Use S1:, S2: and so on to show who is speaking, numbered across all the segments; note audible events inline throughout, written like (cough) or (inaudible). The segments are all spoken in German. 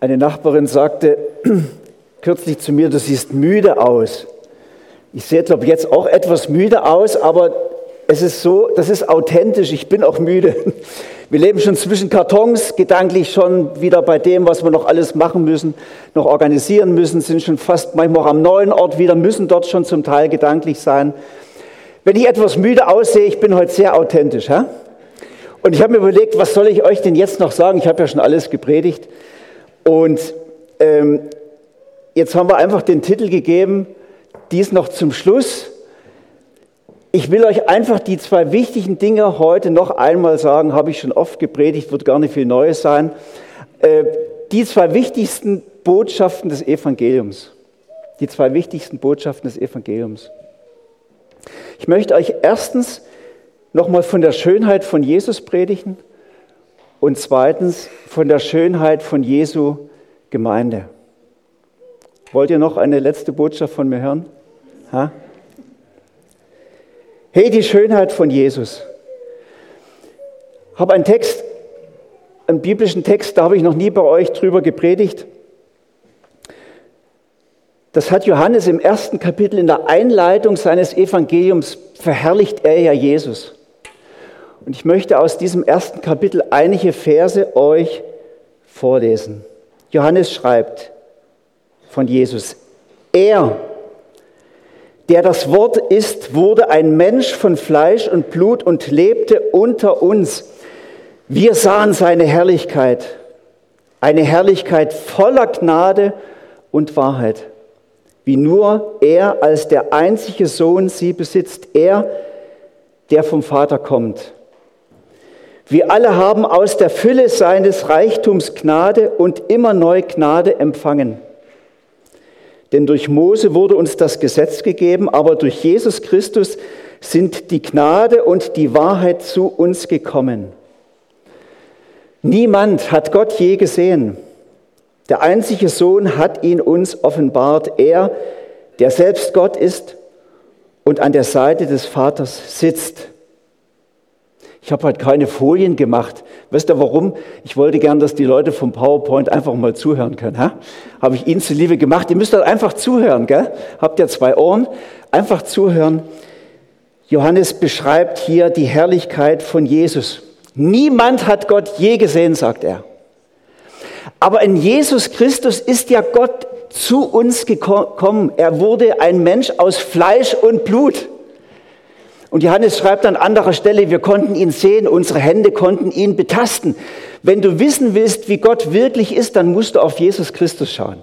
S1: Eine Nachbarin sagte (clears throat) kürzlich zu mir, du siehst müde aus. Ich sehe, glaube jetzt auch etwas müde aus, aber es ist so, das ist authentisch, ich bin auch müde. (laughs) Wir leben schon zwischen Kartons, gedanklich schon wieder bei dem, was wir noch alles machen müssen, noch organisieren müssen, sind schon fast manchmal auch am neuen Ort wieder, müssen dort schon zum Teil gedanklich sein. Wenn ich etwas müde aussehe, ich bin heute sehr authentisch. Hä? Und ich habe mir überlegt, was soll ich euch denn jetzt noch sagen? Ich habe ja schon alles gepredigt. Und ähm, jetzt haben wir einfach den Titel gegeben, dies noch zum Schluss. Ich will euch einfach die zwei wichtigen Dinge heute noch einmal sagen, habe ich schon oft gepredigt, wird gar nicht viel Neues sein. Äh, die zwei wichtigsten Botschaften des Evangeliums. Die zwei wichtigsten Botschaften des Evangeliums. Ich möchte euch erstens nochmal von der Schönheit von Jesus predigen und zweitens von der Schönheit von Jesu Gemeinde. Wollt ihr noch eine letzte Botschaft von mir hören? Ha? Hey, die Schönheit von Jesus. Ich habe einen Text, einen biblischen Text, da habe ich noch nie bei euch drüber gepredigt. Das hat Johannes im ersten Kapitel in der Einleitung seines Evangeliums verherrlicht er ja Jesus. Und ich möchte aus diesem ersten Kapitel einige Verse euch vorlesen. Johannes schreibt von Jesus, er, der das Wort ist, wurde ein Mensch von Fleisch und Blut und lebte unter uns. Wir sahen seine Herrlichkeit, eine Herrlichkeit voller Gnade und Wahrheit, wie nur er als der einzige Sohn sie besitzt, er, der vom Vater kommt. Wir alle haben aus der Fülle seines Reichtums Gnade und immer neu Gnade empfangen. Denn durch Mose wurde uns das Gesetz gegeben, aber durch Jesus Christus sind die Gnade und die Wahrheit zu uns gekommen. Niemand hat Gott je gesehen. Der einzige Sohn hat ihn uns offenbart. Er, der selbst Gott ist und an der Seite des Vaters sitzt. Ich habe halt keine Folien gemacht. Weißt du warum? Ich wollte gern, dass die Leute vom PowerPoint einfach mal zuhören können. Habe ich Ihnen zuliebe gemacht. Ihr müsst halt einfach zuhören. Gell? Habt ihr zwei Ohren? Einfach zuhören. Johannes beschreibt hier die Herrlichkeit von Jesus. Niemand hat Gott je gesehen, sagt er. Aber in Jesus Christus ist ja Gott zu uns gekommen. Er wurde ein Mensch aus Fleisch und Blut. Und Johannes schreibt an anderer Stelle, wir konnten ihn sehen, unsere Hände konnten ihn betasten. Wenn du wissen willst, wie Gott wirklich ist, dann musst du auf Jesus Christus schauen.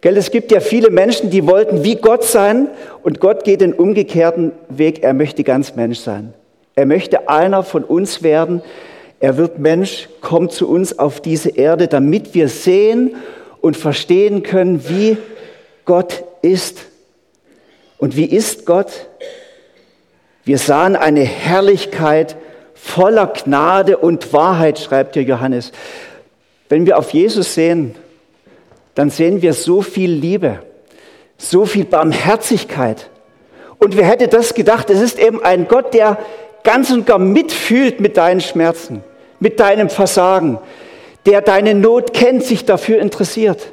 S1: Gell, es gibt ja viele Menschen, die wollten wie Gott sein und Gott geht den umgekehrten Weg. Er möchte ganz Mensch sein. Er möchte einer von uns werden. Er wird Mensch, kommt zu uns auf diese Erde, damit wir sehen und verstehen können, wie Gott ist. Und wie ist Gott? Wir sahen eine Herrlichkeit voller Gnade und Wahrheit, schreibt hier Johannes. Wenn wir auf Jesus sehen, dann sehen wir so viel Liebe, so viel Barmherzigkeit. Und wer hätte das gedacht? Es ist eben ein Gott, der ganz und gar mitfühlt mit deinen Schmerzen, mit deinem Versagen, der deine Not kennt, sich dafür interessiert,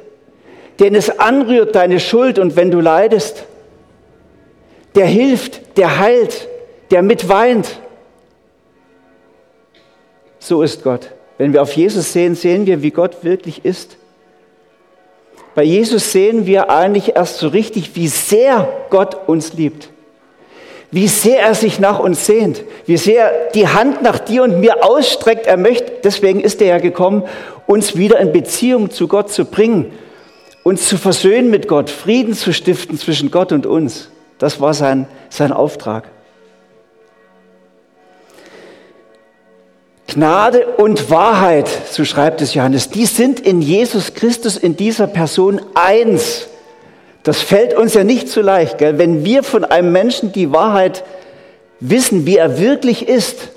S1: den es anrührt, deine Schuld und wenn du leidest, der hilft, der heilt, der mitweint. So ist Gott. Wenn wir auf Jesus sehen, sehen wir, wie Gott wirklich ist. Bei Jesus sehen wir eigentlich erst so richtig, wie sehr Gott uns liebt. Wie sehr er sich nach uns sehnt. Wie sehr die Hand nach dir und mir ausstreckt. Er möchte, deswegen ist er ja gekommen, uns wieder in Beziehung zu Gott zu bringen. Uns zu versöhnen mit Gott. Frieden zu stiften zwischen Gott und uns. Das war sein, sein Auftrag. Gnade und Wahrheit, so schreibt es Johannes, die sind in Jesus Christus, in dieser Person eins. Das fällt uns ja nicht so leicht, gell? wenn wir von einem Menschen die Wahrheit wissen, wie er wirklich ist,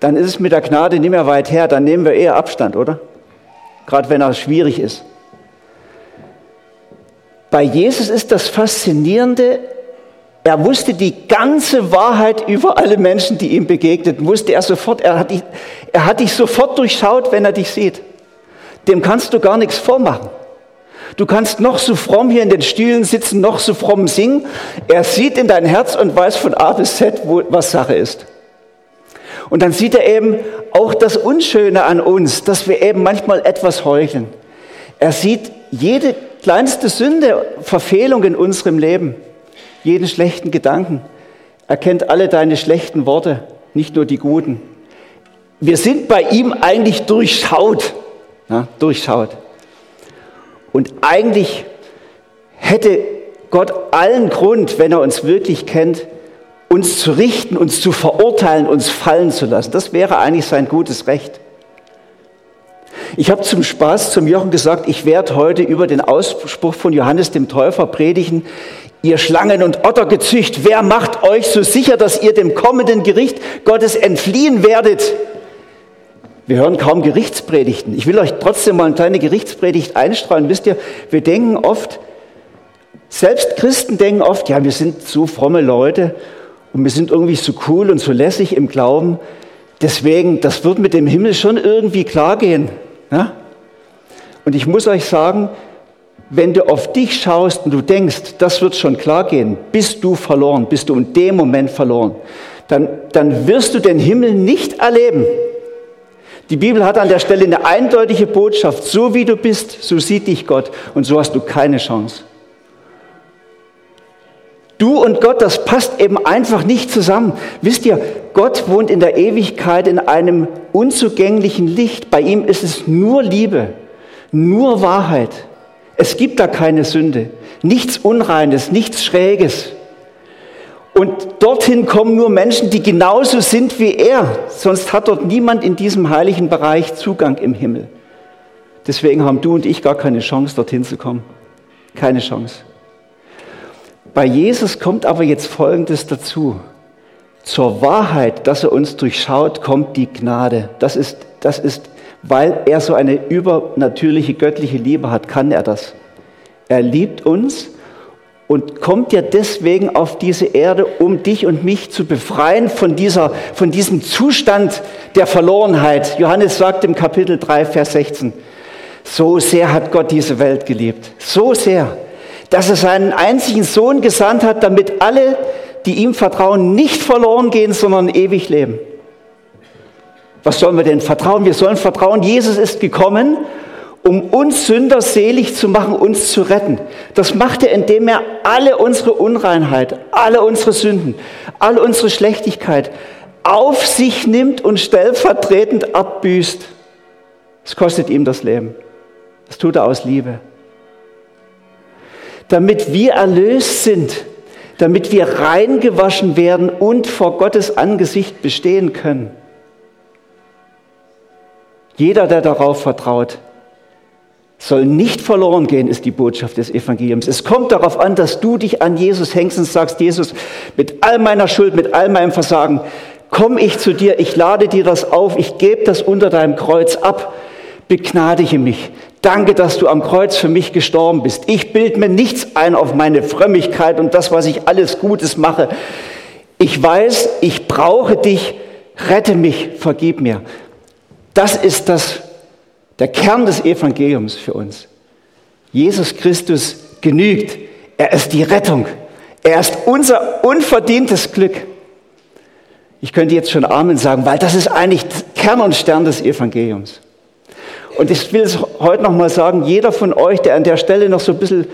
S1: dann ist es mit der Gnade nicht mehr weit her, dann nehmen wir eher Abstand, oder? Gerade wenn er schwierig ist. Bei Jesus ist das Faszinierende, er wusste die ganze Wahrheit über alle Menschen, die ihm begegneten, wusste er sofort. Er hat, dich, er hat dich sofort durchschaut, wenn er dich sieht. dem kannst du gar nichts vormachen. Du kannst noch so fromm hier in den Stühlen sitzen, noch so fromm singen. Er sieht in dein Herz und weiß von A bis Z, wo, was Sache ist. Und dann sieht er eben auch das Unschöne an uns, dass wir eben manchmal etwas heucheln. Er sieht jede kleinste Sünde, Verfehlung in unserem Leben, jeden schlechten Gedanken. Er kennt alle deine schlechten Worte, nicht nur die guten. Wir sind bei ihm eigentlich durchschaut, ja, durchschaut. Und eigentlich hätte Gott allen Grund, wenn er uns wirklich kennt, uns zu richten, uns zu verurteilen, uns fallen zu lassen. Das wäre eigentlich sein gutes Recht. Ich habe zum Spaß zum Jochen gesagt, ich werde heute über den Ausspruch von Johannes dem Täufer predigen, ihr Schlangen und Ottergezücht, wer macht euch so sicher, dass ihr dem kommenden Gericht Gottes entfliehen werdet? Wir hören kaum Gerichtspredigten. Ich will euch trotzdem mal eine kleine Gerichtspredigt einstrahlen. Wisst ihr, wir denken oft, selbst Christen denken oft, ja, wir sind so fromme Leute und wir sind irgendwie so cool und so lässig im Glauben. Deswegen, das wird mit dem Himmel schon irgendwie klar gehen. Ja? Und ich muss euch sagen, wenn du auf dich schaust und du denkst, das wird schon klar gehen, bist du verloren, bist du in dem Moment verloren, dann, dann wirst du den Himmel nicht erleben. Die Bibel hat an der Stelle eine eindeutige Botschaft. So wie du bist, so sieht dich Gott. Und so hast du keine Chance. Du und Gott, das passt eben einfach nicht zusammen. Wisst ihr, Gott wohnt in der Ewigkeit in einem unzugänglichen Licht. Bei ihm ist es nur Liebe, nur Wahrheit. Es gibt da keine Sünde, nichts Unreines, nichts Schräges. Und dorthin kommen nur Menschen, die genauso sind wie er. Sonst hat dort niemand in diesem heiligen Bereich Zugang im Himmel. Deswegen haben du und ich gar keine Chance, dorthin zu kommen. Keine Chance. Bei Jesus kommt aber jetzt Folgendes dazu. Zur Wahrheit, dass er uns durchschaut, kommt die Gnade. Das ist, das ist, weil er so eine übernatürliche göttliche Liebe hat, kann er das. Er liebt uns und kommt ja deswegen auf diese Erde, um dich und mich zu befreien von, dieser, von diesem Zustand der Verlorenheit. Johannes sagt im Kapitel 3, Vers 16, so sehr hat Gott diese Welt geliebt, so sehr dass er seinen einzigen Sohn gesandt hat, damit alle, die ihm vertrauen, nicht verloren gehen, sondern ewig leben. Was sollen wir denn vertrauen? Wir sollen vertrauen, Jesus ist gekommen, um uns Sünder selig zu machen, uns zu retten. Das macht er, indem er alle unsere Unreinheit, alle unsere Sünden, alle unsere Schlechtigkeit auf sich nimmt und stellvertretend abbüßt. Es kostet ihm das Leben. Das tut er aus Liebe damit wir erlöst sind, damit wir reingewaschen werden und vor Gottes Angesicht bestehen können. Jeder, der darauf vertraut, soll nicht verloren gehen, ist die Botschaft des Evangeliums. Es kommt darauf an, dass du dich an Jesus hängst und sagst, Jesus, mit all meiner Schuld, mit all meinem Versagen, komme ich zu dir, ich lade dir das auf, ich gebe das unter deinem Kreuz ab, begnadige mich, Danke, dass du am Kreuz für mich gestorben bist. Ich bilde mir nichts ein auf meine Frömmigkeit und das, was ich alles Gutes mache. Ich weiß, ich brauche dich. Rette mich, vergib mir. Das ist das, der Kern des Evangeliums für uns. Jesus Christus genügt. Er ist die Rettung. Er ist unser unverdientes Glück. Ich könnte jetzt schon Amen sagen, weil das ist eigentlich Kern und Stern des Evangeliums. Und ich will es heute noch mal sagen, jeder von euch, der an der Stelle noch so ein bisschen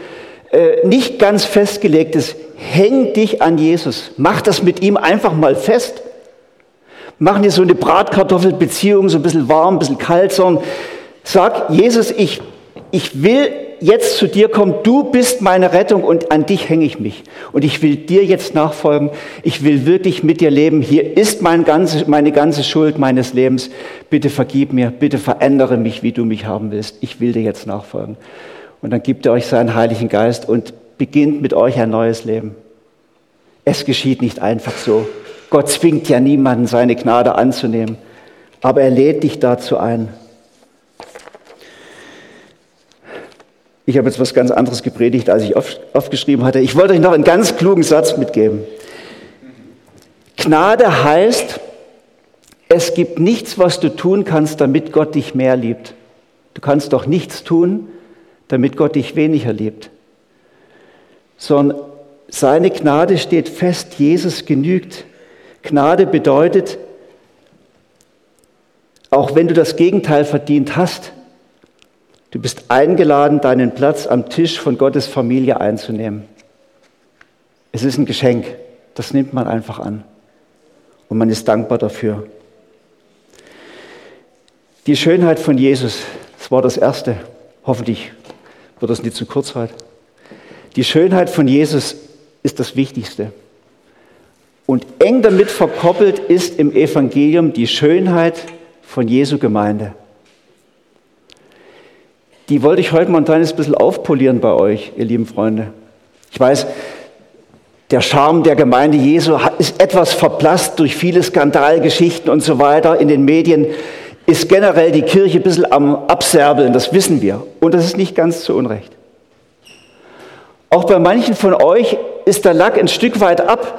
S1: äh, nicht ganz festgelegt ist, häng dich an Jesus. Mach das mit ihm einfach mal fest. Mach dir so eine Bratkartoffelbeziehung, so ein bisschen warm, ein bisschen kalt, sondern sag, Jesus, ich, ich will jetzt zu dir kommen, du bist meine Rettung und an dich hänge ich mich. Und ich will dir jetzt nachfolgen, ich will wirklich mit dir leben. Hier ist mein ganze, meine ganze Schuld meines Lebens. Bitte vergib mir, bitte verändere mich, wie du mich haben willst. Ich will dir jetzt nachfolgen. Und dann gibt er euch seinen Heiligen Geist und beginnt mit euch ein neues Leben. Es geschieht nicht einfach so. Gott zwingt ja niemanden, seine Gnade anzunehmen, aber er lädt dich dazu ein. Ich habe jetzt was ganz anderes gepredigt, als ich aufgeschrieben hatte. Ich wollte euch noch einen ganz klugen Satz mitgeben. Gnade heißt, es gibt nichts, was du tun kannst, damit Gott dich mehr liebt. Du kannst doch nichts tun, damit Gott dich weniger liebt. Sondern seine Gnade steht fest, Jesus genügt. Gnade bedeutet, auch wenn du das Gegenteil verdient hast, du bist eingeladen, deinen Platz am Tisch von Gottes Familie einzunehmen. Es ist ein Geschenk, das nimmt man einfach an und man ist dankbar dafür. Die Schönheit von Jesus, das war das Erste. Hoffentlich wird das nicht zu kurz heute. Die Schönheit von Jesus ist das Wichtigste. Und eng damit verkoppelt ist im Evangelium die Schönheit von Jesu Gemeinde. Die wollte ich heute mal ein kleines bisschen aufpolieren bei euch, ihr lieben Freunde. Ich weiß, der Charme der Gemeinde Jesu ist etwas verblasst durch viele Skandalgeschichten und so weiter in den Medien. Ist generell die Kirche ein bisschen am Abserbeln, das wissen wir. Und das ist nicht ganz zu Unrecht. Auch bei manchen von euch ist der Lack ein Stück weit ab.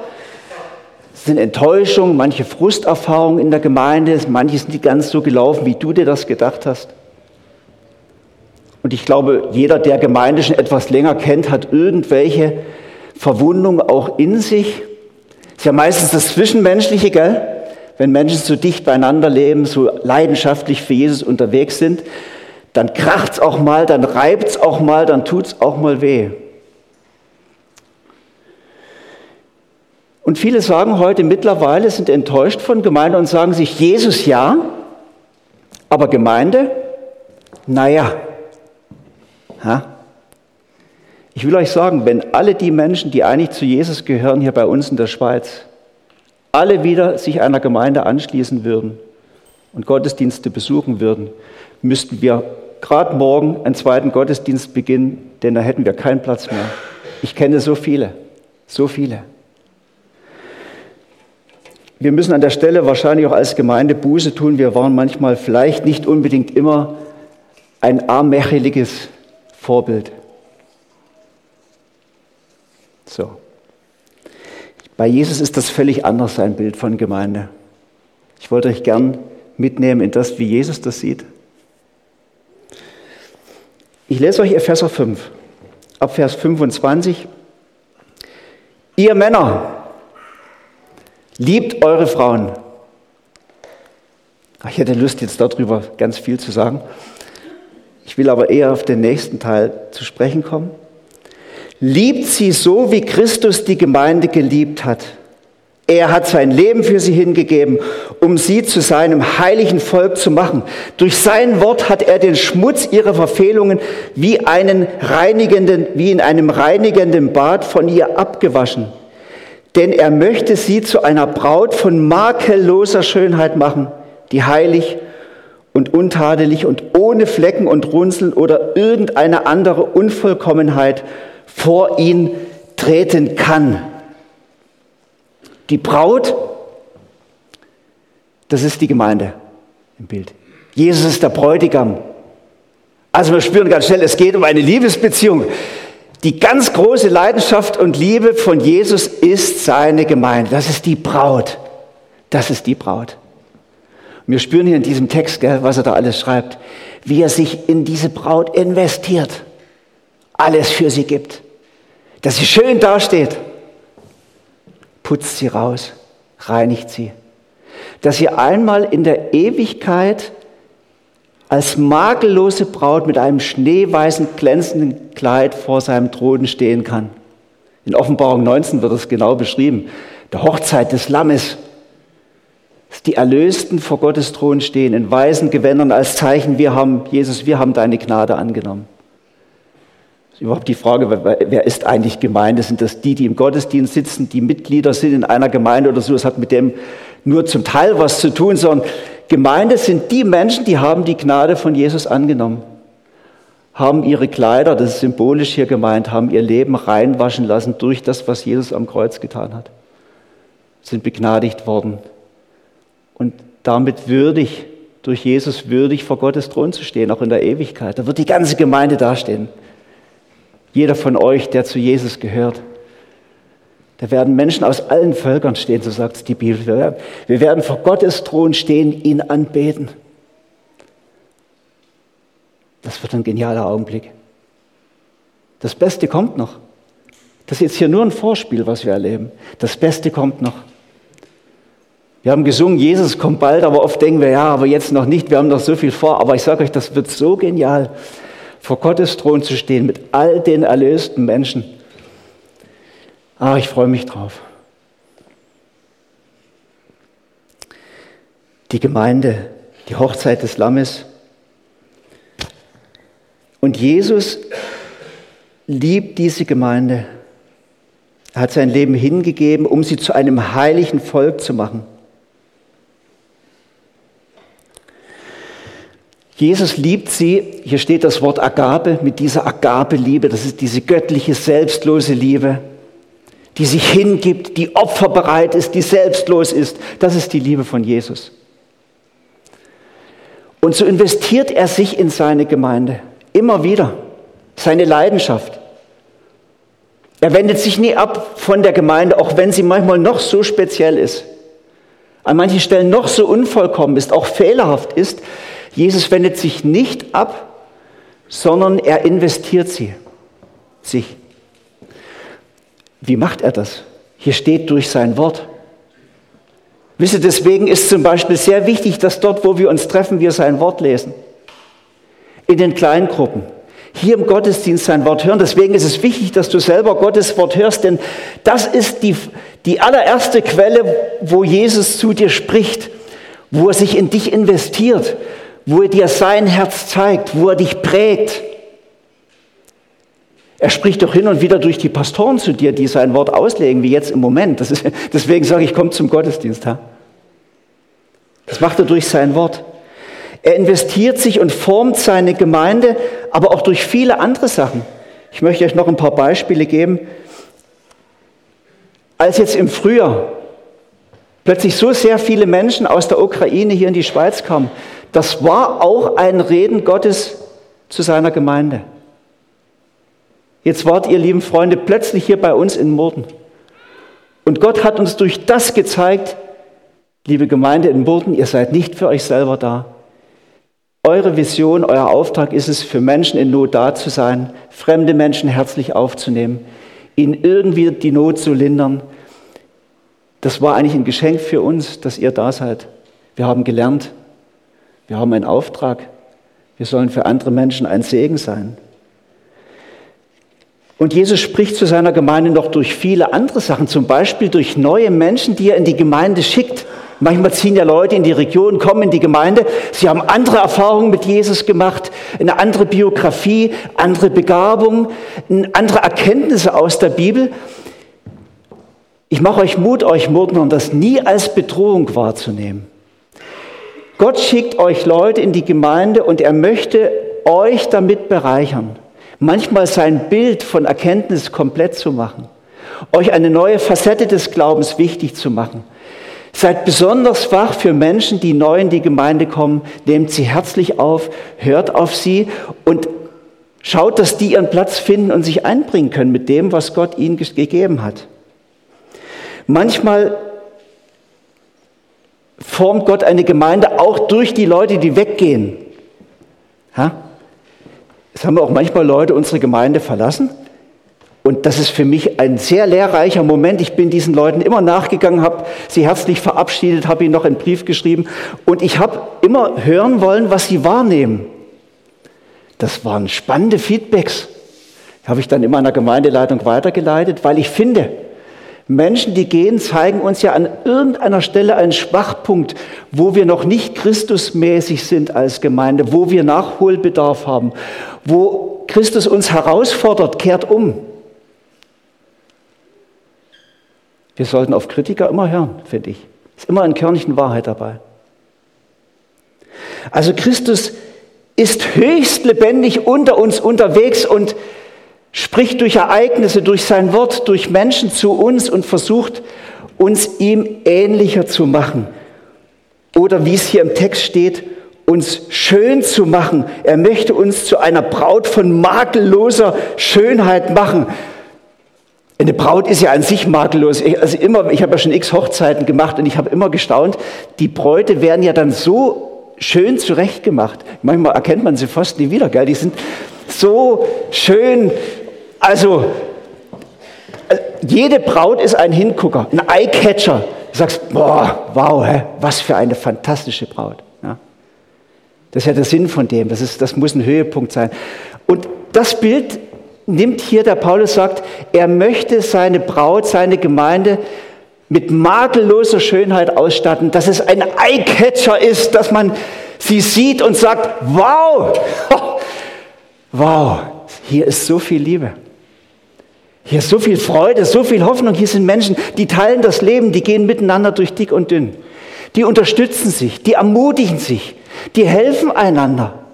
S1: Es sind Enttäuschungen, manche Frusterfahrungen in der Gemeinde, manche sind nicht ganz so gelaufen, wie du dir das gedacht hast. Und ich glaube, jeder, der Gemeinde schon etwas länger kennt, hat irgendwelche Verwundungen auch in sich. Ist ja meistens das Zwischenmenschliche, gell? Wenn Menschen so dicht beieinander leben, so leidenschaftlich für Jesus unterwegs sind, dann kracht's auch mal, dann reibt's auch mal, dann tut's auch mal weh. Und viele sagen heute mittlerweile, sind enttäuscht von Gemeinde und sagen sich, Jesus ja, aber Gemeinde, naja. Ha? Ich will euch sagen, wenn alle die Menschen, die eigentlich zu Jesus gehören, hier bei uns in der Schweiz, alle wieder sich einer Gemeinde anschließen würden und Gottesdienste besuchen würden, müssten wir gerade morgen einen zweiten Gottesdienst beginnen, denn da hätten wir keinen Platz mehr. Ich kenne so viele, so viele. Wir müssen an der Stelle wahrscheinlich auch als Gemeinde Buße tun. Wir waren manchmal vielleicht nicht unbedingt immer ein armmächeliges Vorbild. So. Bei Jesus ist das völlig anders, sein Bild von Gemeinde. Ich wollte euch gern mitnehmen in das, wie Jesus das sieht. Ich lese euch Epheser 5, ab Vers 25. Ihr Männer, Liebt eure Frauen. Ich hätte Lust, jetzt darüber ganz viel zu sagen. Ich will aber eher auf den nächsten Teil zu sprechen kommen. Liebt sie so, wie Christus die Gemeinde geliebt hat. Er hat sein Leben für sie hingegeben, um sie zu seinem heiligen Volk zu machen. Durch sein Wort hat er den Schmutz ihrer Verfehlungen wie einen reinigenden, wie in einem reinigenden Bad von ihr abgewaschen denn er möchte sie zu einer Braut von makelloser Schönheit machen, die heilig und untadelig und ohne Flecken und Runzeln oder irgendeine andere Unvollkommenheit vor ihn treten kann. Die Braut, das ist die Gemeinde im Bild. Jesus ist der Bräutigam. Also wir spüren ganz schnell, es geht um eine Liebesbeziehung. Die ganz große Leidenschaft und Liebe von Jesus ist seine Gemeinde. Das ist die Braut. Das ist die Braut. Wir spüren hier in diesem Text, gell, was er da alles schreibt, wie er sich in diese Braut investiert, alles für sie gibt, dass sie schön dasteht, putzt sie raus, reinigt sie, dass sie einmal in der Ewigkeit als makellose Braut mit einem schneeweißen, glänzenden Kleid vor seinem Thron stehen kann. In Offenbarung 19 wird es genau beschrieben. Der Hochzeit des Lammes. Die Erlösten vor Gottes Thron stehen, in weißen Gewändern als Zeichen, wir haben, Jesus, wir haben deine Gnade angenommen. Das ist überhaupt die Frage, wer ist eigentlich Gemeinde? Sind das die, die im Gottesdienst sitzen, die Mitglieder sind in einer Gemeinde oder so? Das hat mit dem nur zum Teil was zu tun, sondern Gemeinde sind die Menschen, die haben die Gnade von Jesus angenommen, haben ihre Kleider, das ist symbolisch hier gemeint, haben ihr Leben reinwaschen lassen durch das, was Jesus am Kreuz getan hat, sind begnadigt worden und damit würdig, durch Jesus würdig vor Gottes Thron zu stehen, auch in der Ewigkeit. Da wird die ganze Gemeinde dastehen. Jeder von euch, der zu Jesus gehört. Da werden Menschen aus allen Völkern stehen, so sagt die Bibel. Wir werden vor Gottes Thron stehen, ihn anbeten. Das wird ein genialer Augenblick. Das Beste kommt noch. Das ist jetzt hier nur ein Vorspiel, was wir erleben. Das Beste kommt noch. Wir haben gesungen, Jesus kommt bald, aber oft denken wir, ja, aber jetzt noch nicht, wir haben noch so viel vor. Aber ich sage euch, das wird so genial, vor Gottes Thron zu stehen mit all den erlösten Menschen. Ah, ich freue mich drauf. Die Gemeinde, die Hochzeit des Lammes. Und Jesus liebt diese Gemeinde. Er hat sein Leben hingegeben, um sie zu einem heiligen Volk zu machen. Jesus liebt sie, hier steht das Wort Agape, mit dieser Agape-Liebe, das ist diese göttliche, selbstlose Liebe, die sich hingibt, die opferbereit ist, die selbstlos ist. Das ist die Liebe von Jesus. Und so investiert er sich in seine Gemeinde, immer wieder, seine Leidenschaft. Er wendet sich nie ab von der Gemeinde, auch wenn sie manchmal noch so speziell ist, an manchen Stellen noch so unvollkommen ist, auch fehlerhaft ist. Jesus wendet sich nicht ab, sondern er investiert sie, sich. Wie macht er das? Hier steht durch sein Wort. Wisst ihr, deswegen ist zum Beispiel sehr wichtig, dass dort, wo wir uns treffen, wir sein Wort lesen. In den Kleingruppen. Hier im Gottesdienst sein Wort hören. Deswegen ist es wichtig, dass du selber Gottes Wort hörst, denn das ist die, die allererste Quelle, wo Jesus zu dir spricht, wo er sich in dich investiert, wo er dir sein Herz zeigt, wo er dich prägt. Er spricht doch hin und wieder durch die Pastoren zu dir, die sein Wort auslegen, wie jetzt im Moment. Ist, (laughs) deswegen sage ich, komm zum Gottesdienst. Ha? Das macht er durch sein Wort. Er investiert sich und formt seine Gemeinde, aber auch durch viele andere Sachen. Ich möchte euch noch ein paar Beispiele geben. Als jetzt im Frühjahr plötzlich so sehr viele Menschen aus der Ukraine hier in die Schweiz kamen, das war auch ein Reden Gottes zu seiner Gemeinde. Jetzt wart ihr, lieben Freunde, plötzlich hier bei uns in Murden. Und Gott hat uns durch das gezeigt, liebe Gemeinde in Murden, ihr seid nicht für euch selber da. Eure Vision, euer Auftrag ist es, für Menschen in Not da zu sein, fremde Menschen herzlich aufzunehmen, ihnen irgendwie die Not zu lindern. Das war eigentlich ein Geschenk für uns, dass ihr da seid. Wir haben gelernt, wir haben einen Auftrag. Wir sollen für andere Menschen ein Segen sein. Und Jesus spricht zu seiner Gemeinde noch durch viele andere Sachen, zum Beispiel durch neue Menschen, die er in die Gemeinde schickt. Manchmal ziehen ja Leute in die Region, kommen in die Gemeinde, sie haben andere Erfahrungen mit Jesus gemacht, eine andere Biografie, andere Begabung, andere Erkenntnisse aus der Bibel. Ich mache euch Mut, euch Mutnern, das nie als Bedrohung wahrzunehmen. Gott schickt euch Leute in die Gemeinde und er möchte euch damit bereichern. Manchmal sein Bild von Erkenntnis komplett zu machen. Euch eine neue Facette des Glaubens wichtig zu machen. Seid besonders wach für Menschen, die neu in die Gemeinde kommen. Nehmt sie herzlich auf, hört auf sie und schaut, dass die ihren Platz finden und sich einbringen können mit dem, was Gott ihnen gegeben hat. Manchmal formt Gott eine Gemeinde auch durch die Leute, die weggehen. Ha? Es haben auch manchmal Leute unsere Gemeinde verlassen. Und das ist für mich ein sehr lehrreicher Moment. Ich bin diesen Leuten immer nachgegangen, habe sie herzlich verabschiedet, habe ihnen noch einen Brief geschrieben. Und ich habe immer hören wollen, was sie wahrnehmen. Das waren spannende Feedbacks. Habe ich dann immer der Gemeindeleitung weitergeleitet, weil ich finde, Menschen, die gehen, zeigen uns ja an irgendeiner Stelle einen Schwachpunkt, wo wir noch nicht Christusmäßig sind als Gemeinde, wo wir Nachholbedarf haben, wo Christus uns herausfordert, kehrt um. Wir sollten auf Kritiker immer hören, finde ich. Ist immer ein Körnchen Wahrheit dabei. Also Christus ist höchst lebendig unter uns unterwegs und spricht durch Ereignisse, durch sein Wort, durch Menschen zu uns und versucht, uns ihm ähnlicher zu machen. Oder wie es hier im Text steht, uns schön zu machen. Er möchte uns zu einer Braut von makelloser Schönheit machen. Eine Braut ist ja an sich makellos. Ich, also immer, ich habe ja schon x Hochzeiten gemacht und ich habe immer gestaunt, die Bräute werden ja dann so schön zurechtgemacht. Manchmal erkennt man sie fast nie wieder, gell? Die sind so schön. Also, äh, jede Braut ist ein Hingucker, ein Eyecatcher. Du sagst, boah, wow, hä? was für eine fantastische Braut. Ja? Das ist ja der Sinn von dem. Das, ist, das muss ein Höhepunkt sein. Und das Bild nimmt hier der Paulus sagt, er möchte seine Braut, seine Gemeinde mit makelloser Schönheit ausstatten, dass es ein Eyecatcher ist, dass man sie sieht und sagt, wow, (laughs) wow, hier ist so viel Liebe. Hier ist so viel Freude, so viel Hoffnung. Hier sind Menschen, die teilen das Leben, die gehen miteinander durch dick und dünn. Die unterstützen sich, die ermutigen sich, die helfen einander.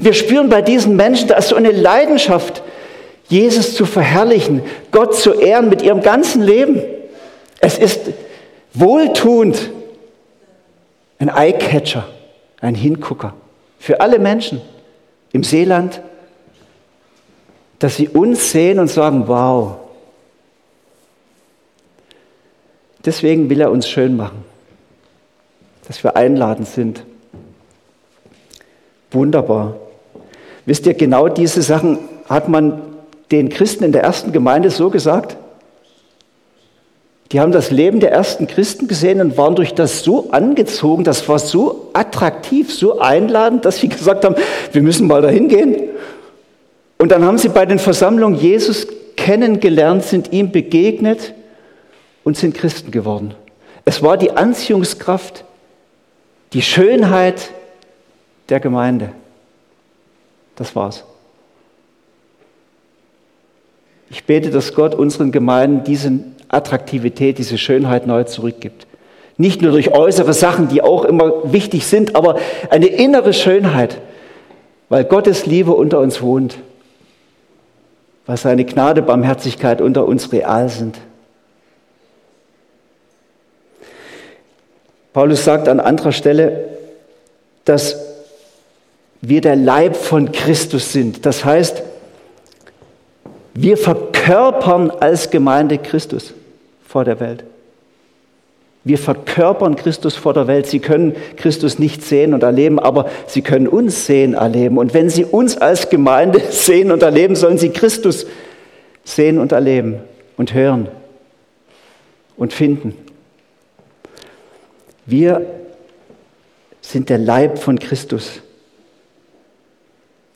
S1: Wir spüren bei diesen Menschen, da ist so eine Leidenschaft, Jesus zu verherrlichen, Gott zu ehren mit ihrem ganzen Leben. Es ist wohltuend, ein Eyecatcher, ein Hingucker für alle Menschen im Seeland, dass sie uns sehen und sagen, wow. Deswegen will er uns schön machen, dass wir einladend sind. Wunderbar. Wisst ihr, genau diese Sachen hat man den Christen in der ersten Gemeinde so gesagt? Die haben das Leben der ersten Christen gesehen und waren durch das so angezogen, das war so attraktiv, so einladend, dass sie gesagt haben, wir müssen mal dahin gehen. Und dann haben sie bei den Versammlungen Jesus kennengelernt, sind ihm begegnet und sind Christen geworden. Es war die Anziehungskraft, die Schönheit der Gemeinde. Das war's. Ich bete, dass Gott unseren Gemeinden diese Attraktivität, diese Schönheit neu zurückgibt. Nicht nur durch äußere Sachen, die auch immer wichtig sind, aber eine innere Schönheit, weil Gottes Liebe unter uns wohnt, weil seine Gnade, Barmherzigkeit unter uns real sind. Paulus sagt an anderer Stelle, dass wir der Leib von Christus sind. Das heißt, wir verkörpern als Gemeinde Christus vor der Welt. Wir verkörpern Christus vor der Welt. Sie können Christus nicht sehen und erleben, aber sie können uns sehen, erleben. Und wenn sie uns als Gemeinde (laughs) sehen und erleben, sollen sie Christus sehen und erleben und hören und finden. Wir sind der Leib von Christus.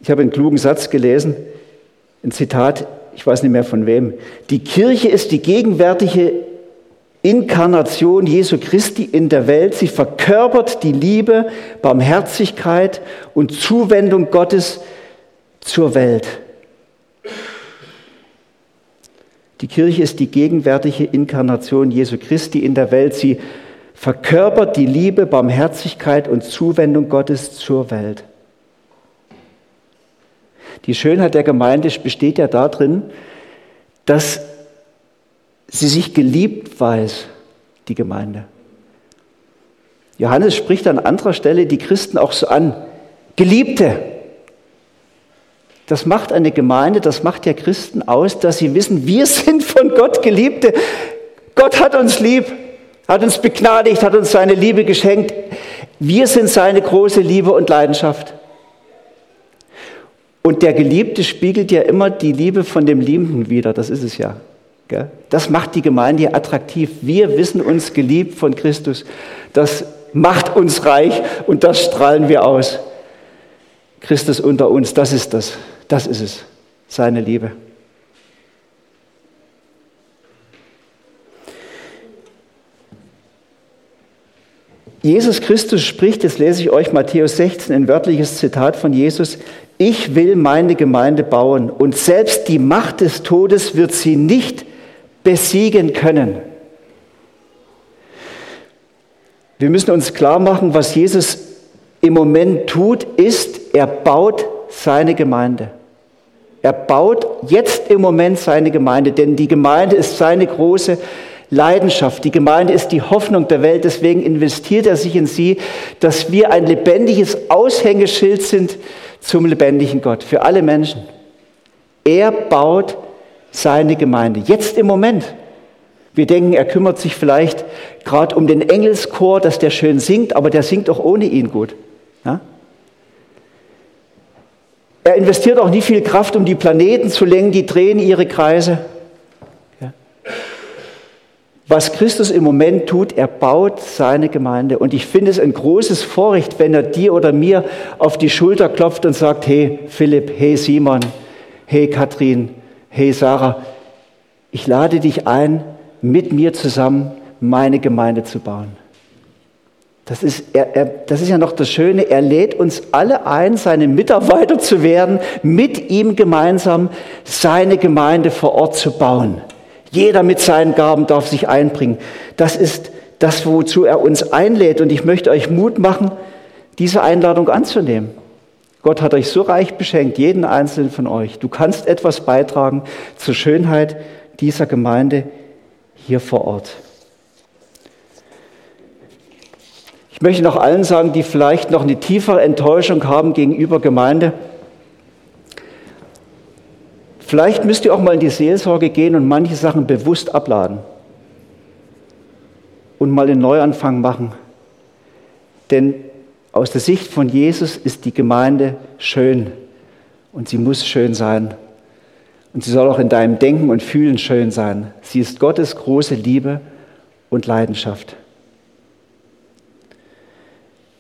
S1: Ich habe einen klugen Satz gelesen, ein Zitat, ich weiß nicht mehr von wem. Die Kirche ist die gegenwärtige Inkarnation Jesu Christi in der Welt. Sie verkörpert die Liebe, Barmherzigkeit und Zuwendung Gottes zur Welt. Die Kirche ist die gegenwärtige Inkarnation Jesu Christi in der Welt. Sie verkörpert die Liebe, Barmherzigkeit und Zuwendung Gottes zur Welt. Die Schönheit der Gemeinde besteht ja darin, dass sie sich geliebt weiß, die Gemeinde. Johannes spricht an anderer Stelle die Christen auch so an. Geliebte. Das macht eine Gemeinde, das macht ja Christen aus, dass sie wissen, wir (laughs) sind von Gott Geliebte. Gott hat uns lieb, hat uns begnadigt, hat uns seine Liebe geschenkt. Wir sind seine große Liebe und Leidenschaft. Und der Geliebte spiegelt ja immer die Liebe von dem Liebenden wieder, das ist es ja. Das macht die Gemeinde attraktiv. Wir wissen uns geliebt von Christus. Das macht uns reich und das strahlen wir aus. Christus unter uns, das ist das. Das ist es. Seine Liebe. Jesus Christus spricht, jetzt lese ich euch Matthäus 16, ein wörtliches Zitat von Jesus, ich will meine Gemeinde bauen und selbst die Macht des Todes wird sie nicht besiegen können. Wir müssen uns klar machen, was Jesus im Moment tut, ist, er baut seine Gemeinde. Er baut jetzt im Moment seine Gemeinde, denn die Gemeinde ist seine große Leidenschaft. Die Gemeinde ist die Hoffnung der Welt, deswegen investiert er sich in sie, dass wir ein lebendiges Aushängeschild sind zum lebendigen Gott, für alle Menschen. Er baut seine Gemeinde, jetzt im Moment. Wir denken, er kümmert sich vielleicht gerade um den Engelschor, dass der schön singt, aber der singt auch ohne ihn gut. Ja? Er investiert auch nie viel Kraft, um die Planeten zu lenken, die drehen ihre Kreise. Ja. Was Christus im Moment tut, er baut seine Gemeinde. Und ich finde es ein großes Vorrecht, wenn er dir oder mir auf die Schulter klopft und sagt, hey Philipp, hey Simon, hey Katrin, hey Sarah, ich lade dich ein, mit mir zusammen meine Gemeinde zu bauen. Das ist, er, er, das ist ja noch das Schöne, er lädt uns alle ein, seine Mitarbeiter zu werden, mit ihm gemeinsam seine Gemeinde vor Ort zu bauen. Jeder mit seinen Gaben darf sich einbringen. Das ist das, wozu er uns einlädt. Und ich möchte euch Mut machen, diese Einladung anzunehmen. Gott hat euch so reich beschenkt, jeden einzelnen von euch. Du kannst etwas beitragen zur Schönheit dieser Gemeinde hier vor Ort. Ich möchte noch allen sagen, die vielleicht noch eine tiefere Enttäuschung haben gegenüber Gemeinde. Vielleicht müsst ihr auch mal in die Seelsorge gehen und manche Sachen bewusst abladen und mal einen Neuanfang machen. Denn aus der Sicht von Jesus ist die Gemeinde schön und sie muss schön sein. Und sie soll auch in deinem Denken und Fühlen schön sein. Sie ist Gottes große Liebe und Leidenschaft.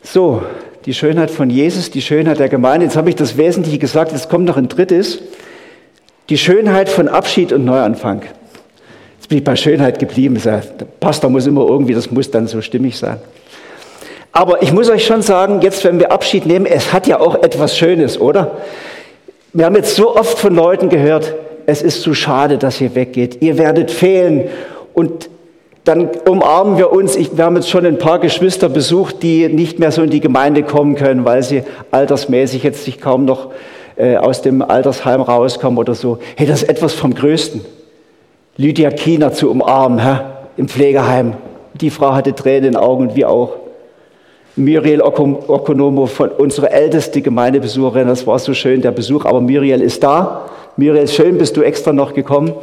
S1: So, die Schönheit von Jesus, die Schönheit der Gemeinde. Jetzt habe ich das Wesentliche gesagt, jetzt kommt noch ein drittes. Die Schönheit von Abschied und Neuanfang. Jetzt bin ich bei Schönheit geblieben. Der Pastor muss immer irgendwie, das muss dann so stimmig sein. Aber ich muss euch schon sagen, jetzt, wenn wir Abschied nehmen, es hat ja auch etwas Schönes, oder? Wir haben jetzt so oft von Leuten gehört, es ist zu schade, dass ihr weggeht. Ihr werdet fehlen. Und dann umarmen wir uns. Ich, wir haben jetzt schon ein paar Geschwister besucht, die nicht mehr so in die Gemeinde kommen können, weil sie altersmäßig jetzt sich kaum noch äh, aus dem Altersheim rauskommen oder so. Hey, das ist etwas vom Größten. Lydia Kiener zu umarmen, hä? im Pflegeheim. Die Frau hatte Tränen in den Augen und wir auch. Muriel Okonomo, von unserer älteste Gemeindebesucherin, das war so schön, der Besuch, aber Muriel ist da. Muriel, schön bist du extra noch gekommen.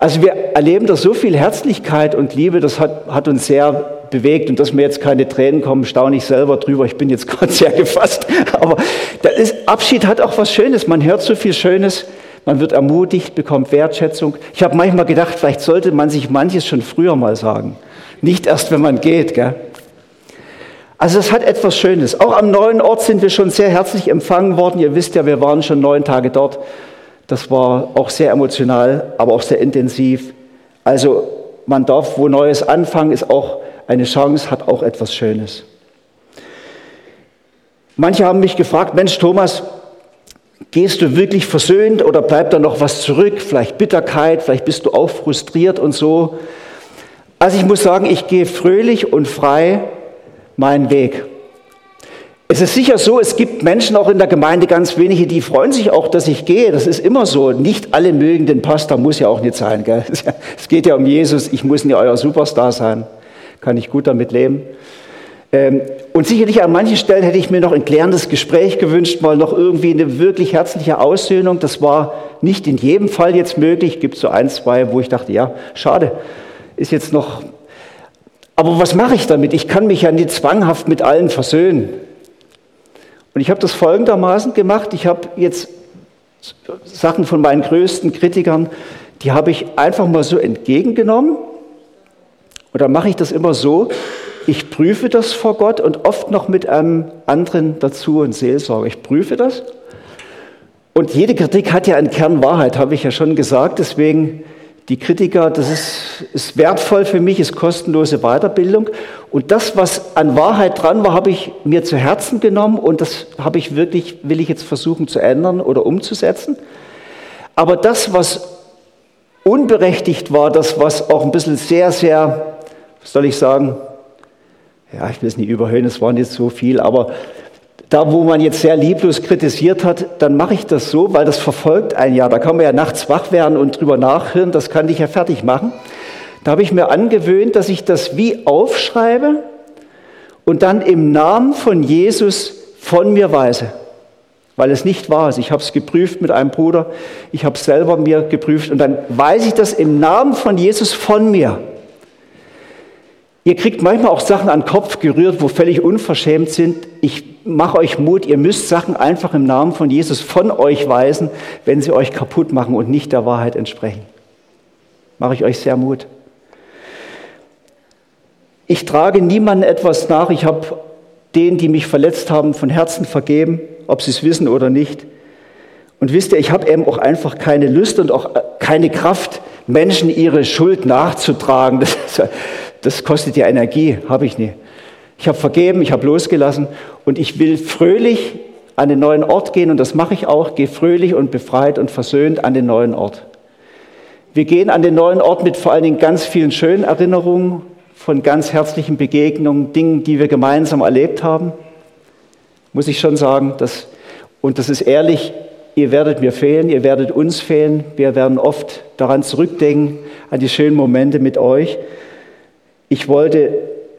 S1: Also wir erleben da so viel Herzlichkeit und Liebe, das hat, hat uns sehr bewegt und dass mir jetzt keine Tränen kommen, staune ich selber drüber. Ich bin jetzt (laughs) gerade sehr gefasst. Aber ist, Abschied hat auch was Schönes. Man hört so viel Schönes, man wird ermutigt, bekommt Wertschätzung. Ich habe manchmal gedacht, vielleicht sollte man sich manches schon früher mal sagen. Nicht erst, wenn man geht. Gell? Also es hat etwas Schönes. Auch am neuen Ort sind wir schon sehr herzlich empfangen worden. Ihr wisst ja, wir waren schon neun Tage dort. Das war auch sehr emotional, aber auch sehr intensiv. Also man darf wo Neues anfangen, ist auch eine Chance, hat auch etwas Schönes. Manche haben mich gefragt, Mensch Thomas, gehst du wirklich versöhnt oder bleibt da noch was zurück? Vielleicht Bitterkeit, vielleicht bist du auch frustriert und so. Also ich muss sagen, ich gehe fröhlich und frei meinen Weg. Es ist sicher so, es gibt Menschen auch in der Gemeinde, ganz wenige, die freuen sich auch, dass ich gehe. Das ist immer so. Nicht alle mögen den Pastor, muss ja auch nicht sein. Gell? (laughs) Es geht ja um Jesus, ich muss nicht euer Superstar sein. Kann ich gut damit leben. Ähm, und sicherlich an manchen Stellen hätte ich mir noch ein klärendes Gespräch gewünscht, mal noch irgendwie eine wirklich herzliche Aussöhnung. Das war nicht in jedem Fall jetzt möglich. Es gibt so ein, zwei, wo ich dachte, ja, schade, ist jetzt noch. Aber was mache ich damit? Ich kann mich ja nicht zwanghaft mit allen versöhnen. Und ich habe das folgendermaßen gemacht. Ich habe jetzt Sachen von meinen größten Kritikern, die habe ich einfach mal so entgegengenommen. Und dann mache ich das immer so, ich prüfe das vor Gott und oft noch mit einem anderen dazu, ein Seelsorger. Ich prüfe das. Und jede Kritik hat ja einen Kern Wahrheit, habe ich ja schon gesagt. Deswegen die Kritiker, das ist, ist wertvoll für mich, ist kostenlose Weiterbildung. Und das, was an Wahrheit dran war, habe ich mir zu Herzen genommen und das habe ich wirklich, will ich jetzt versuchen zu ändern oder umzusetzen. Aber das, was unberechtigt war, das, was auch ein bisschen sehr, sehr, was soll ich sagen, ja, ich will es nicht überhöhen, es war nicht so viel, aber da, wo man jetzt sehr lieblos kritisiert hat, dann mache ich das so, weil das verfolgt ein Jahr. Da kann man ja nachts wach werden und drüber nachhören, das kann dich ja fertig machen. Da habe ich mir angewöhnt, dass ich das wie aufschreibe und dann im Namen von Jesus von mir weise, weil es nicht wahr ist. Ich habe es geprüft mit einem Bruder, ich habe es selber mir geprüft und dann weise ich das im Namen von Jesus von mir. Ihr kriegt manchmal auch Sachen an den Kopf gerührt, wo völlig unverschämt sind. Ich mache euch Mut, ihr müsst Sachen einfach im Namen von Jesus von euch weisen, wenn sie euch kaputt machen und nicht der Wahrheit entsprechen. Mache ich euch sehr Mut. Ich trage niemandem etwas nach. Ich habe denen, die mich verletzt haben, von Herzen vergeben, ob sie es wissen oder nicht. Und wisst ihr, ich habe eben auch einfach keine Lust und auch keine Kraft, Menschen ihre Schuld nachzutragen. (laughs) Das, das kostet ja Energie, habe ich nicht. Ich habe vergeben, ich habe losgelassen und ich will fröhlich an den neuen Ort gehen und das mache ich auch. Gehe fröhlich und befreit und versöhnt an den neuen Ort. Wir gehen an den neuen Ort mit vor allen Dingen ganz vielen schönen Erinnerungen, von ganz herzlichen Begegnungen, Dingen, die wir gemeinsam erlebt haben. Muss ich schon sagen, dass, und das ist ehrlich, ihr werdet mir fehlen, ihr werdet uns fehlen. Wir werden oft daran zurückdenken, an die schönen Momente mit euch. Ich wollte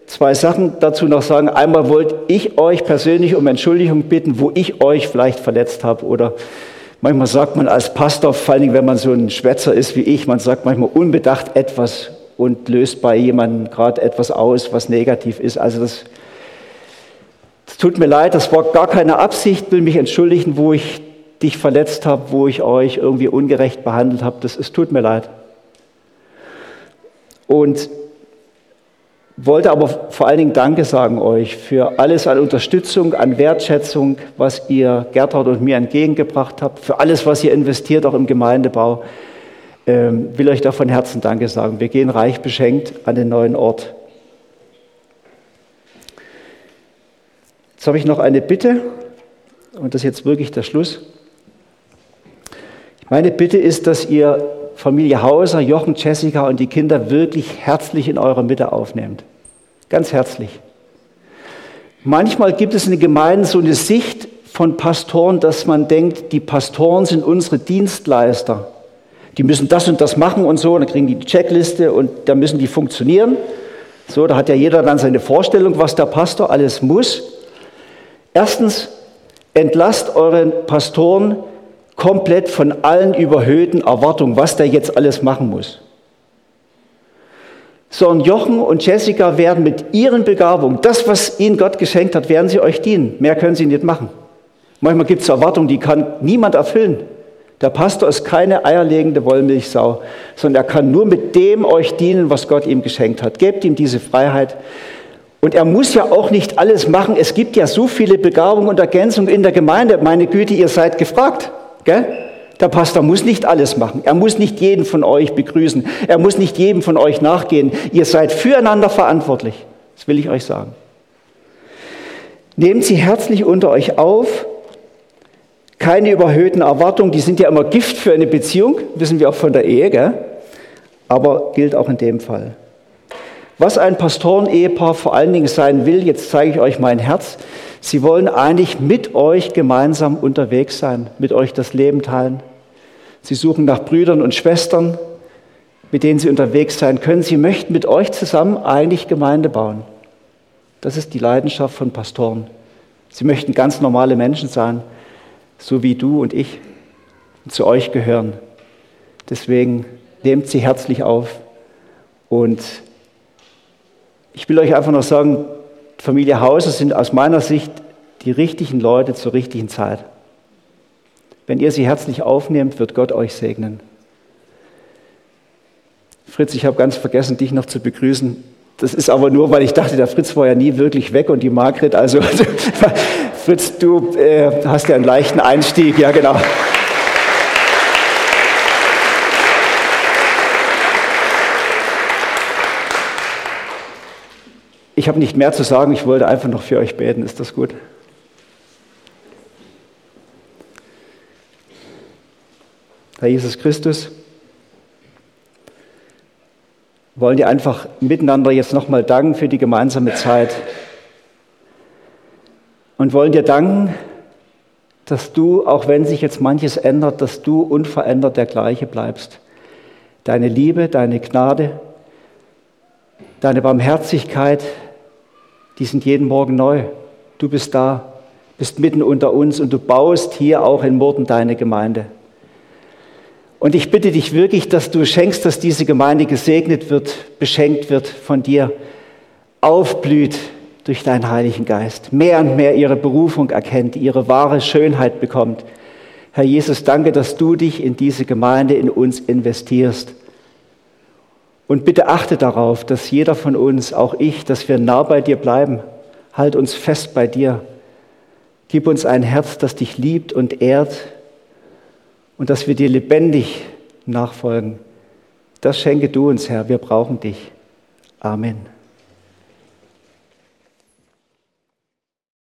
S1: zwei Sachen dazu noch sagen. Einmal wollte ich euch persönlich um Entschuldigung bitten, wo ich euch vielleicht verletzt habe oder manchmal sagt man als Pastor, vor allem wenn man so ein Schwätzer ist wie ich, man sagt manchmal unbedacht etwas und löst bei jemandem gerade etwas aus, was negativ ist. Also das, das tut mir leid, das war gar keine Absicht, will mich entschuldigen, wo ich dich verletzt habe, wo ich euch irgendwie ungerecht behandelt habe. Das es tut mir leid. Und wollte aber vor allen Dingen Danke sagen euch für alles an Unterstützung, an Wertschätzung, was ihr Gertrud und mir entgegengebracht habt, für alles, was ihr investiert, auch im Gemeindebau. Ähm, will euch da von Herzen Danke sagen. Wir gehen reich beschenkt an den neuen Ort. Jetzt habe ich noch eine Bitte und das ist jetzt wirklich der Schluss. Meine Bitte ist, dass ihr Familie Hauser, Jochen, Jessica und die Kinder wirklich herzlich in eurer Mitte aufnehmt. Ganz herzlich. Manchmal gibt es in den Gemeinden so eine Sicht von Pastoren, dass man denkt, die Pastoren sind unsere Dienstleister. Die müssen das und das machen und so, und dann kriegen die die Checkliste und da müssen die funktionieren. So, da hat ja jeder dann seine Vorstellung, was der Pastor alles muss. Erstens, entlasst euren Pastoren komplett von allen überhöhten Erwartungen, was der jetzt alles machen muss. Sondern Jochen und Jessica werden mit ihren Begabungen, das, was ihnen Gott geschenkt hat, werden sie euch dienen. Mehr können sie nicht machen. Manchmal gibt es Erwartungen, die kann niemand erfüllen. Der Pastor ist keine eierlegende Wollmilchsau, sondern er kann nur mit dem euch dienen, was Gott ihm geschenkt hat. Gebt ihm diese Freiheit. Und er muss ja auch nicht alles machen. Es gibt ja so viele Begabungen und Ergänzungen in der Gemeinde. Meine Güte, ihr seid gefragt. Gell? Der Pastor muss nicht alles machen. Er muss nicht jeden von euch begrüßen. Er muss nicht jedem von euch nachgehen. Ihr seid füreinander verantwortlich. Das will ich euch sagen. Nehmt sie herzlich unter euch auf. Keine überhöhten Erwartungen, die sind ja immer Gift für eine Beziehung, wissen wir auch von der Ehe, gell? aber gilt auch in dem Fall. Was ein Pastoren-Ehepaar vor allen Dingen sein will, jetzt zeige ich euch mein Herz, Sie wollen eigentlich mit euch gemeinsam unterwegs sein, mit euch das Leben teilen. Sie suchen nach Brüdern und Schwestern, mit denen sie unterwegs sein können. Sie möchten mit euch zusammen eigentlich Gemeinde bauen. Das ist die Leidenschaft von Pastoren. Sie möchten ganz normale Menschen sein, so wie du und ich, und zu euch gehören. Deswegen nehmt sie herzlich auf. Und ich will euch einfach noch sagen, Familie Hauser sind aus meiner Sicht die richtigen Leute zur richtigen Zeit. Wenn ihr sie herzlich aufnehmt, wird Gott euch segnen. Fritz, ich habe ganz vergessen, dich noch zu begrüßen. Das ist aber nur, weil ich dachte, der Fritz war ja nie wirklich weg und die Margret, also (laughs) Fritz, du äh, hast ja einen leichten Einstieg, ja genau. Ich habe nicht mehr zu sagen, ich wollte einfach noch für euch beten. Ist das gut? Herr Jesus Christus, wollen dir einfach miteinander jetzt nochmal danken für die gemeinsame Zeit und wollen dir danken, dass du, auch wenn sich jetzt manches ändert, dass du unverändert der gleiche bleibst. Deine Liebe, deine Gnade, deine Barmherzigkeit, die sind jeden Morgen neu. Du bist da, bist mitten unter uns und du baust hier auch in Morden deine Gemeinde. Und ich bitte dich wirklich, dass du schenkst, dass diese Gemeinde gesegnet wird, beschenkt wird von dir. aufblüht durch deinen Heiligen Geist, mehr und mehr ihre Berufung erkennt, ihre wahre Schönheit bekommt. Herr Jesus, danke, dass du dich in diese Gemeinde, in uns investierst. Und bitte achte darauf, dass jeder von uns, auch ich, dass wir nah bei dir bleiben. Halt uns fest bei dir. Gib uns ein Herz, das dich liebt und ehrt und dass wir dir lebendig nachfolgen. Das schenke du uns, Herr. Wir brauchen dich. Amen.